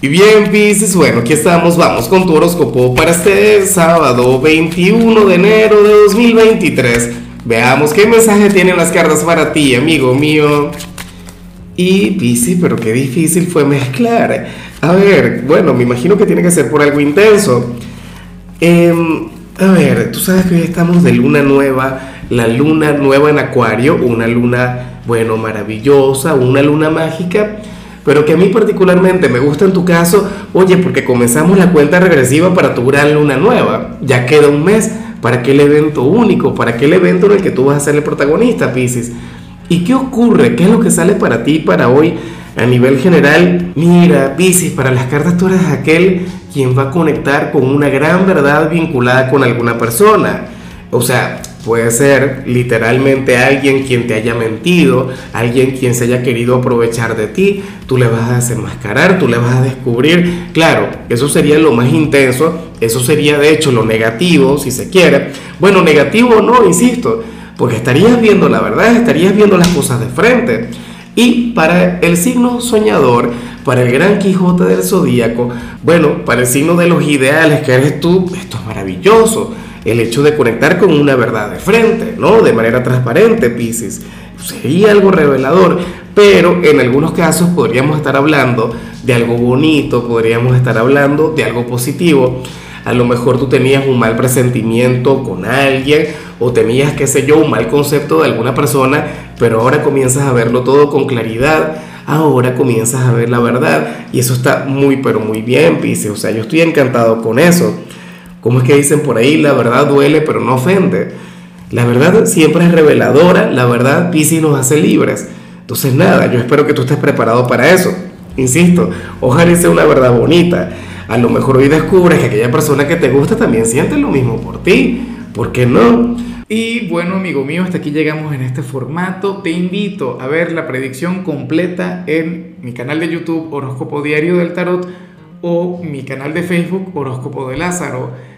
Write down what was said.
Y bien, Pisces, bueno, aquí estamos, vamos con tu horóscopo para este sábado 21 de enero de 2023. Veamos qué mensaje tienen las cartas para ti, amigo mío. Y Pisces, pero qué difícil fue mezclar. A ver, bueno, me imagino que tiene que ser por algo intenso. Em, a ver, tú sabes que hoy estamos de luna nueva, la luna nueva en Acuario, una luna, bueno, maravillosa, una luna mágica pero que a mí particularmente me gusta en tu caso, oye, porque comenzamos la cuenta regresiva para tu gran luna nueva. Ya queda un mes para aquel evento único, para aquel evento en el que tú vas a ser el protagonista, Pisces. ¿Y qué ocurre? ¿Qué es lo que sale para ti para hoy a nivel general? Mira, Pisces, para las cartas tú eres aquel quien va a conectar con una gran verdad vinculada con alguna persona. O sea, Puede ser literalmente alguien quien te haya mentido, alguien quien se haya querido aprovechar de ti, tú le vas a desenmascarar, tú le vas a descubrir. Claro, eso sería lo más intenso, eso sería de hecho lo negativo, si se quiere. Bueno, negativo no, insisto, porque estarías viendo la verdad, estarías viendo las cosas de frente. Y para el signo soñador, para el gran Quijote del Zodíaco, bueno, para el signo de los ideales que eres tú, esto es maravilloso el hecho de conectar con una verdad de frente, ¿no? De manera transparente, Pisces. Sería algo revelador, pero en algunos casos podríamos estar hablando de algo bonito, podríamos estar hablando de algo positivo. A lo mejor tú tenías un mal presentimiento con alguien o tenías, qué sé yo, un mal concepto de alguna persona, pero ahora comienzas a verlo todo con claridad. Ahora comienzas a ver la verdad y eso está muy, pero muy bien, Pisces. O sea, yo estoy encantado con eso. ¿Cómo es que dicen por ahí? La verdad duele, pero no ofende. La verdad siempre es reveladora, la verdad Pisces nos hace libres. Entonces nada, yo espero que tú estés preparado para eso. Insisto, ojalá sea una verdad bonita. A lo mejor hoy descubres que aquella persona que te gusta también siente lo mismo por ti. ¿Por qué no? Y bueno, amigo mío, hasta aquí llegamos en este formato. Te invito a ver la predicción completa en mi canal de YouTube Horóscopo Diario del Tarot o mi canal de Facebook Horóscopo de Lázaro.